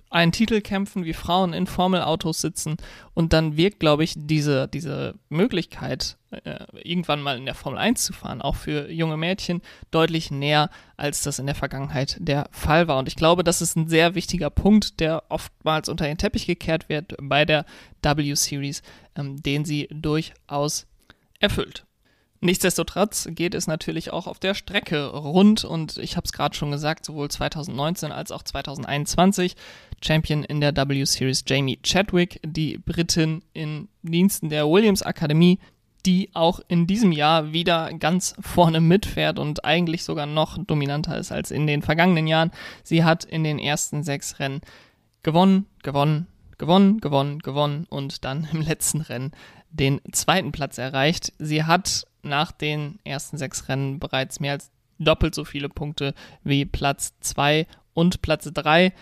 einen Titel kämpfen, wie Frauen in Formelautos sitzen. Und dann wirkt, glaube ich, diese, diese Möglichkeit, äh, irgendwann mal in der Formel 1 zu fahren, auch für junge Mädchen, deutlich näher, als das in der Vergangenheit der Fall war. Und ich glaube, das ist ein sehr wichtiger Punkt, der oftmals unter den Teppich gekehrt wird bei der W-Series, ähm, den sie durchaus erfüllt. Nichtsdestotrotz geht es natürlich auch auf der Strecke rund und ich habe es gerade schon gesagt, sowohl 2019 als auch 2021 Champion in der W-Series Jamie Chadwick, die Britin in Diensten der Williams Akademie, die auch in diesem Jahr wieder ganz vorne mitfährt und eigentlich sogar noch dominanter ist als in den vergangenen Jahren. Sie hat in den ersten sechs Rennen gewonnen, gewonnen, gewonnen, gewonnen, gewonnen und dann im letzten Rennen den zweiten Platz erreicht. Sie hat nach den ersten sechs Rennen bereits mehr als doppelt so viele Punkte wie Platz 2 und Platz 3.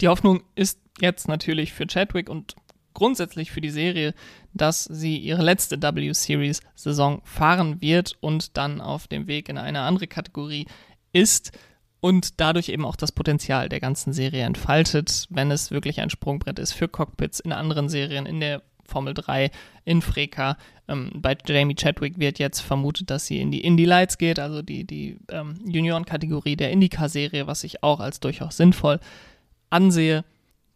Die Hoffnung ist jetzt natürlich für Chadwick und grundsätzlich für die Serie, dass sie ihre letzte W-Series-Saison fahren wird und dann auf dem Weg in eine andere Kategorie ist und dadurch eben auch das Potenzial der ganzen Serie entfaltet, wenn es wirklich ein Sprungbrett ist für Cockpits in anderen Serien, in der Formel 3 in Freka. Ähm, bei Jamie Chadwick wird jetzt vermutet, dass sie in die Indy Lights geht, also die, die ähm, Juniorenkategorie der IndyCar-Serie, was ich auch als durchaus sinnvoll ansehe.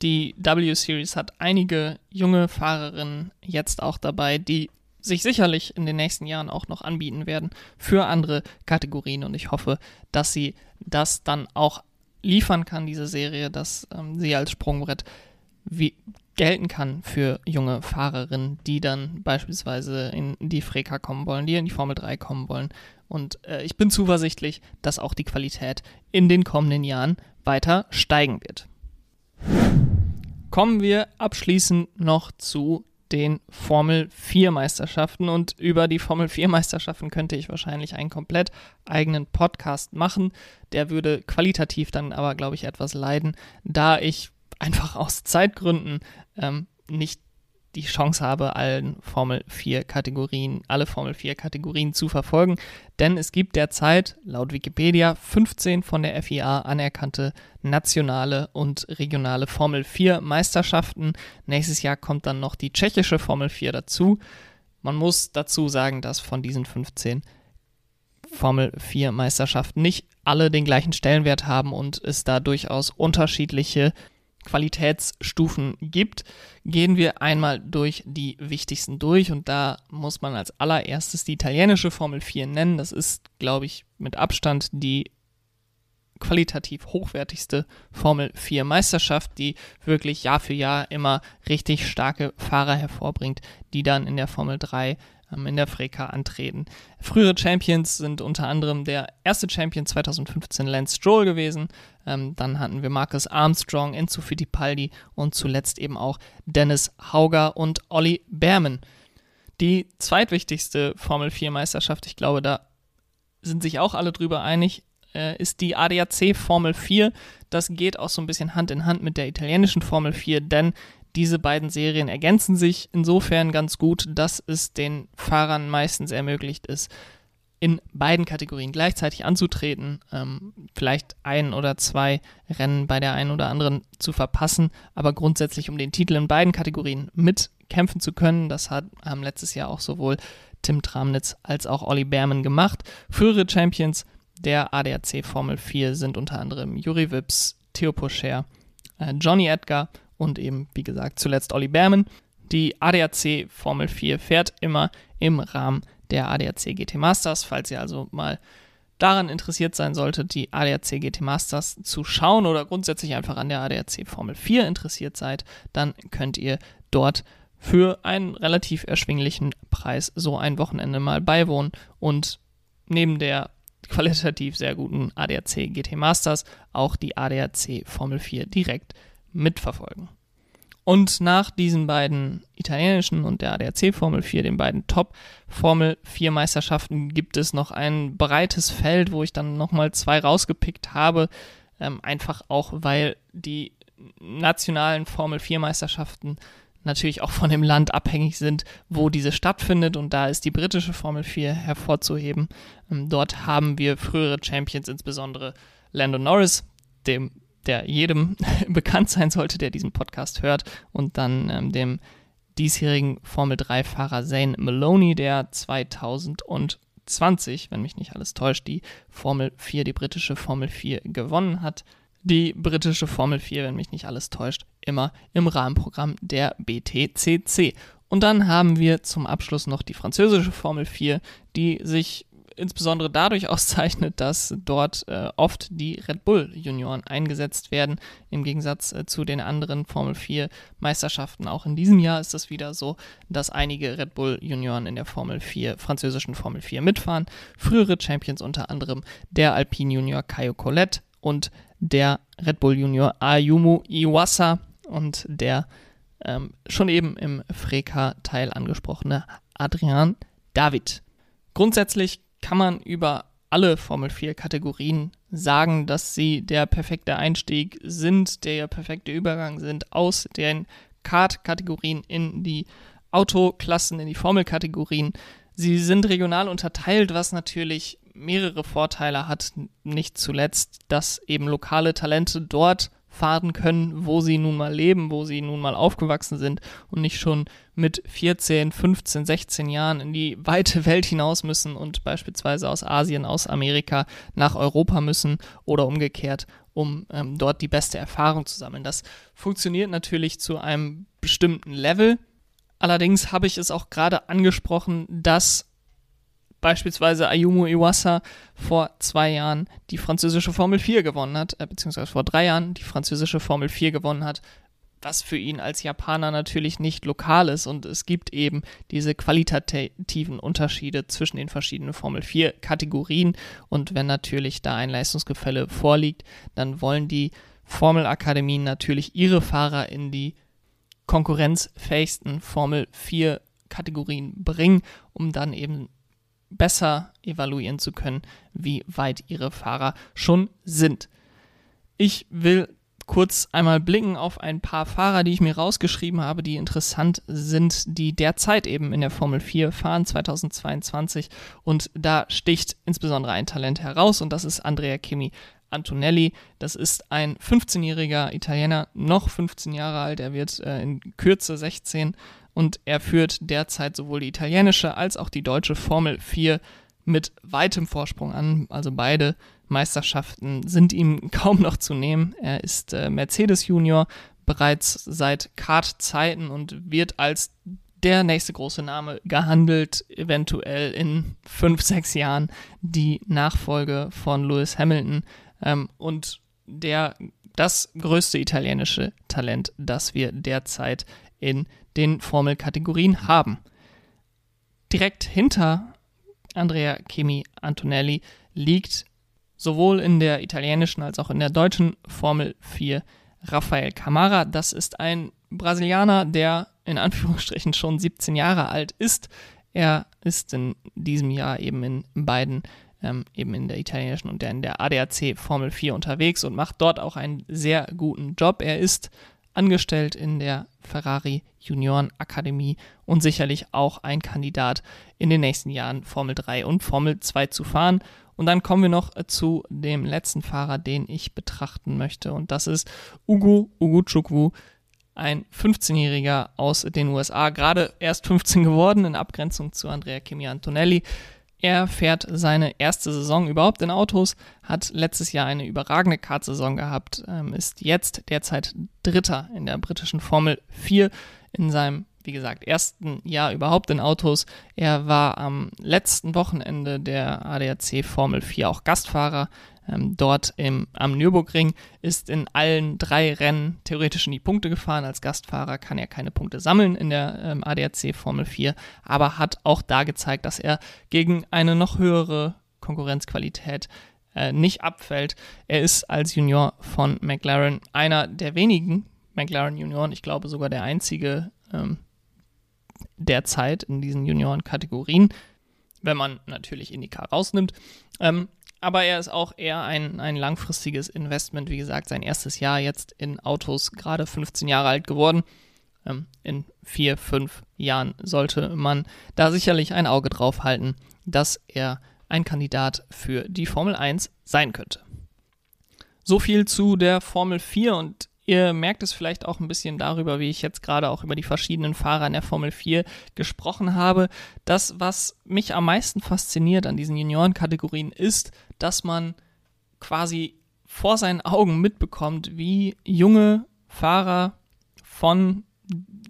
Die W-Series hat einige junge Fahrerinnen jetzt auch dabei, die sich sicherlich in den nächsten Jahren auch noch anbieten werden für andere Kategorien und ich hoffe, dass sie das dann auch liefern kann, diese Serie, dass ähm, sie als Sprungbrett wie gelten kann für junge Fahrerinnen, die dann beispielsweise in die Freka kommen wollen, die in die Formel 3 kommen wollen. Und äh, ich bin zuversichtlich, dass auch die Qualität in den kommenden Jahren weiter steigen wird. Kommen wir abschließend noch zu den Formel 4 Meisterschaften. Und über die Formel 4 Meisterschaften könnte ich wahrscheinlich einen komplett eigenen Podcast machen. Der würde qualitativ dann aber, glaube ich, etwas leiden, da ich einfach aus Zeitgründen ähm, nicht die Chance habe, allen Formel 4 Kategorien, alle Formel 4 Kategorien zu verfolgen. Denn es gibt derzeit laut Wikipedia 15 von der FIA anerkannte nationale und regionale Formel 4 Meisterschaften. Nächstes Jahr kommt dann noch die tschechische Formel 4 dazu. Man muss dazu sagen, dass von diesen 15 Formel 4 Meisterschaften nicht alle den gleichen Stellenwert haben und es da durchaus unterschiedliche Qualitätsstufen gibt, gehen wir einmal durch die wichtigsten durch und da muss man als allererstes die italienische Formel 4 nennen. Das ist, glaube ich, mit Abstand die qualitativ hochwertigste Formel 4 Meisterschaft, die wirklich Jahr für Jahr immer richtig starke Fahrer hervorbringt, die dann in der Formel 3 ähm, in der Freka antreten. Frühere Champions sind unter anderem der erste Champion 2015 Lance Stroll gewesen. Ähm, dann hatten wir Marcus Armstrong, Enzo Fittipaldi und zuletzt eben auch Dennis Hauger und Olli Berman. Die zweitwichtigste Formel 4 Meisterschaft, ich glaube, da sind sich auch alle drüber einig, äh, ist die ADAC Formel 4. Das geht auch so ein bisschen Hand in Hand mit der italienischen Formel 4, denn diese beiden Serien ergänzen sich insofern ganz gut, dass es den Fahrern meistens ermöglicht ist, in beiden Kategorien gleichzeitig anzutreten, ähm, vielleicht ein oder zwei Rennen bei der einen oder anderen zu verpassen, aber grundsätzlich um den Titel in beiden Kategorien mitkämpfen zu können. Das hat, haben letztes Jahr auch sowohl Tim Tramnitz als auch Olli Berman gemacht. Frühere Champions der ADAC Formel 4 sind unter anderem Juri Wips, Theo Pocher, äh, Johnny Edgar und eben, wie gesagt, zuletzt Olli Berman. Die ADAC Formel 4 fährt immer im Rahmen der ADAC GT Masters. Falls ihr also mal daran interessiert sein solltet, die ADAC GT Masters zu schauen oder grundsätzlich einfach an der ADAC Formel 4 interessiert seid, dann könnt ihr dort für einen relativ erschwinglichen Preis so ein Wochenende mal beiwohnen und neben der qualitativ sehr guten ADAC GT Masters auch die ADAC Formel 4 direkt mitverfolgen. Und nach diesen beiden italienischen und der ADAC Formel 4, den beiden Top Formel 4 Meisterschaften, gibt es noch ein breites Feld, wo ich dann nochmal zwei rausgepickt habe. Ähm, einfach auch, weil die nationalen Formel 4 Meisterschaften natürlich auch von dem Land abhängig sind, wo diese stattfindet. Und da ist die britische Formel 4 hervorzuheben. Ähm, dort haben wir frühere Champions, insbesondere Lando Norris, dem der jedem bekannt sein sollte, der diesen Podcast hört, und dann ähm, dem diesjährigen Formel 3-Fahrer Zane Maloney, der 2020, wenn mich nicht alles täuscht, die Formel 4, die britische Formel 4 gewonnen hat. Die britische Formel 4, wenn mich nicht alles täuscht, immer im Rahmenprogramm der BTCC. Und dann haben wir zum Abschluss noch die französische Formel 4, die sich insbesondere dadurch auszeichnet, dass dort äh, oft die Red Bull Junioren eingesetzt werden, im Gegensatz äh, zu den anderen Formel 4 Meisterschaften. Auch in diesem Jahr ist es wieder so, dass einige Red Bull Junioren in der Formel 4, französischen Formel 4 mitfahren. Frühere Champions unter anderem der Alpine Junior Caio Colette und der Red Bull Junior Ayumu Iwasa und der ähm, schon eben im Freka-Teil angesprochene Adrian David. Grundsätzlich kann man über alle Formel 4 Kategorien sagen, dass sie der perfekte Einstieg sind, der perfekte Übergang sind aus den Kart-Kategorien in die Autoklassen, in die Formelkategorien. Sie sind regional unterteilt, was natürlich mehrere Vorteile hat. Nicht zuletzt, dass eben lokale Talente dort fahren können, wo sie nun mal leben, wo sie nun mal aufgewachsen sind und nicht schon mit 14, 15, 16 Jahren in die weite Welt hinaus müssen und beispielsweise aus Asien, aus Amerika nach Europa müssen oder umgekehrt, um ähm, dort die beste Erfahrung zu sammeln. Das funktioniert natürlich zu einem bestimmten Level. Allerdings habe ich es auch gerade angesprochen, dass beispielsweise Ayumu Iwasa vor zwei Jahren die französische Formel 4 gewonnen hat, äh, beziehungsweise vor drei Jahren die französische Formel 4 gewonnen hat, was für ihn als Japaner natürlich nicht lokal ist. Und es gibt eben diese qualitativen Unterschiede zwischen den verschiedenen Formel 4 Kategorien. Und wenn natürlich da ein Leistungsgefälle vorliegt, dann wollen die Formelakademien natürlich ihre Fahrer in die konkurrenzfähigsten Formel 4 Kategorien bringen, um dann eben besser evaluieren zu können, wie weit ihre Fahrer schon sind. Ich will kurz einmal blicken auf ein paar Fahrer, die ich mir rausgeschrieben habe, die interessant sind, die derzeit eben in der Formel 4 fahren 2022 und da sticht insbesondere ein Talent heraus und das ist Andrea Kimi Antonelli. Das ist ein 15-jähriger Italiener, noch 15 Jahre alt, er wird äh, in Kürze 16 und er führt derzeit sowohl die italienische als auch die deutsche Formel 4 mit weitem Vorsprung an. Also beide Meisterschaften sind ihm kaum noch zu nehmen. Er ist äh, Mercedes Junior bereits seit Kart-Zeiten und wird als der nächste große Name gehandelt, eventuell in fünf, sechs Jahren die Nachfolge von Lewis Hamilton ähm, und der das größte italienische Talent, das wir derzeit in den Formelkategorien haben. Direkt hinter Andrea Chemi Antonelli liegt sowohl in der italienischen als auch in der deutschen Formel 4 Rafael Camara. Das ist ein Brasilianer, der in Anführungsstrichen schon 17 Jahre alt ist. Er ist in diesem Jahr eben in beiden, ähm, eben in der italienischen und der in der ADAC Formel 4 unterwegs und macht dort auch einen sehr guten Job. Er ist angestellt in der Ferrari Junioren Akademie und sicherlich auch ein Kandidat in den nächsten Jahren Formel 3 und Formel 2 zu fahren. Und dann kommen wir noch zu dem letzten Fahrer, den ich betrachten möchte. Und das ist Ugo Uguchukwu, ein 15-Jähriger aus den USA, gerade erst 15 geworden, in Abgrenzung zu Andrea Kimi Antonelli. Er fährt seine erste Saison überhaupt in Autos, hat letztes Jahr eine überragende Kartsaison gehabt, ähm, ist jetzt derzeit Dritter in der britischen Formel 4 in seinem, wie gesagt, ersten Jahr überhaupt in Autos. Er war am letzten Wochenende der ADAC Formel 4 auch Gastfahrer ähm, dort im, am Nürburgring, ist in allen drei Rennen theoretisch in die Punkte gefahren. Als Gastfahrer kann er keine Punkte sammeln in der ähm, ADAC Formel 4, aber hat auch da gezeigt, dass er gegen eine noch höhere Konkurrenzqualität äh, nicht abfällt. Er ist als Junior von McLaren einer der wenigen McLaren Junioren, ich glaube sogar der einzige ähm, derzeit in diesen Junioren-Kategorien, wenn man natürlich IndyCar rausnimmt. Ähm, aber er ist auch eher ein, ein langfristiges Investment. Wie gesagt, sein erstes Jahr jetzt in Autos, gerade 15 Jahre alt geworden. Ähm, in vier, fünf Jahren sollte man da sicherlich ein Auge drauf halten, dass er ein Kandidat für die Formel 1 sein könnte. So viel zu der Formel 4 und Ihr merkt es vielleicht auch ein bisschen darüber, wie ich jetzt gerade auch über die verschiedenen Fahrer in der Formel 4 gesprochen habe. Das, was mich am meisten fasziniert an diesen Juniorenkategorien, ist, dass man quasi vor seinen Augen mitbekommt, wie junge Fahrer von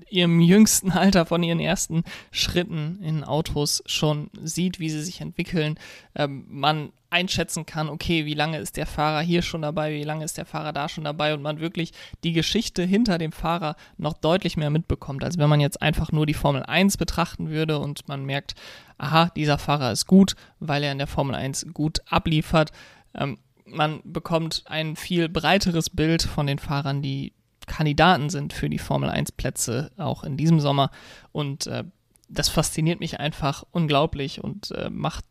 ihrem jüngsten Alter, von ihren ersten Schritten in Autos schon sieht, wie sie sich entwickeln. Ähm, man einschätzen kann, okay, wie lange ist der Fahrer hier schon dabei, wie lange ist der Fahrer da schon dabei und man wirklich die Geschichte hinter dem Fahrer noch deutlich mehr mitbekommt, als wenn man jetzt einfach nur die Formel 1 betrachten würde und man merkt, aha, dieser Fahrer ist gut, weil er in der Formel 1 gut abliefert. Ähm, man bekommt ein viel breiteres Bild von den Fahrern, die Kandidaten sind für die Formel 1 Plätze auch in diesem Sommer. Und äh, das fasziniert mich einfach unglaublich und äh, macht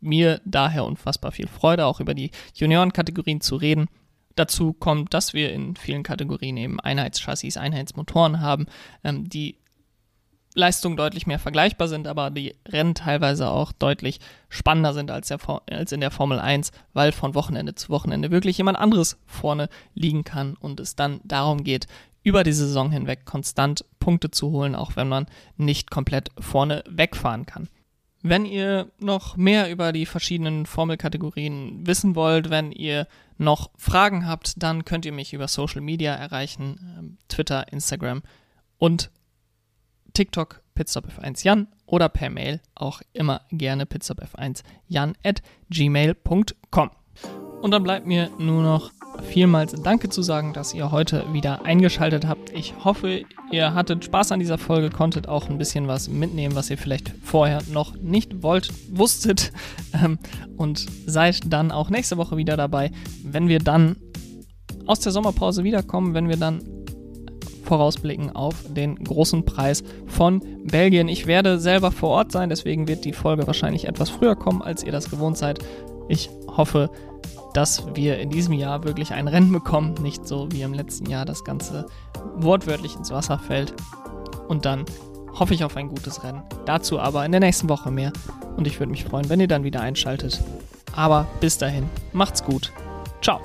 mir daher unfassbar viel Freude, auch über die Juniorenkategorien zu reden. Dazu kommt, dass wir in vielen Kategorien eben Einheitschassis, Einheitsmotoren haben, ähm, die Leistungen deutlich mehr vergleichbar sind, aber die Rennen teilweise auch deutlich spannender sind als, der, als in der Formel 1, weil von Wochenende zu Wochenende wirklich jemand anderes vorne liegen kann und es dann darum geht, über die Saison hinweg konstant Punkte zu holen, auch wenn man nicht komplett vorne wegfahren kann. Wenn ihr noch mehr über die verschiedenen Formelkategorien wissen wollt, wenn ihr noch Fragen habt, dann könnt ihr mich über Social Media erreichen, ähm, Twitter, Instagram und TikTok pitzopf1 Jan oder per Mail auch immer gerne pitzopf1 Jan at gmail.com. Und dann bleibt mir nur noch vielmals Danke zu sagen, dass ihr heute wieder eingeschaltet habt. Ich hoffe, ihr hattet Spaß an dieser Folge, konntet auch ein bisschen was mitnehmen, was ihr vielleicht vorher noch nicht wollt, wusstet. Ähm, und seid dann auch nächste Woche wieder dabei, wenn wir dann aus der Sommerpause wiederkommen, wenn wir dann vorausblicken auf den großen Preis von Belgien. Ich werde selber vor Ort sein, deswegen wird die Folge wahrscheinlich etwas früher kommen, als ihr das gewohnt seid. Ich hoffe, dass wir in diesem Jahr wirklich ein Rennen bekommen, nicht so wie im letzten Jahr das Ganze wortwörtlich ins Wasser fällt. Und dann hoffe ich auf ein gutes Rennen. Dazu aber in der nächsten Woche mehr. Und ich würde mich freuen, wenn ihr dann wieder einschaltet. Aber bis dahin, macht's gut. Ciao.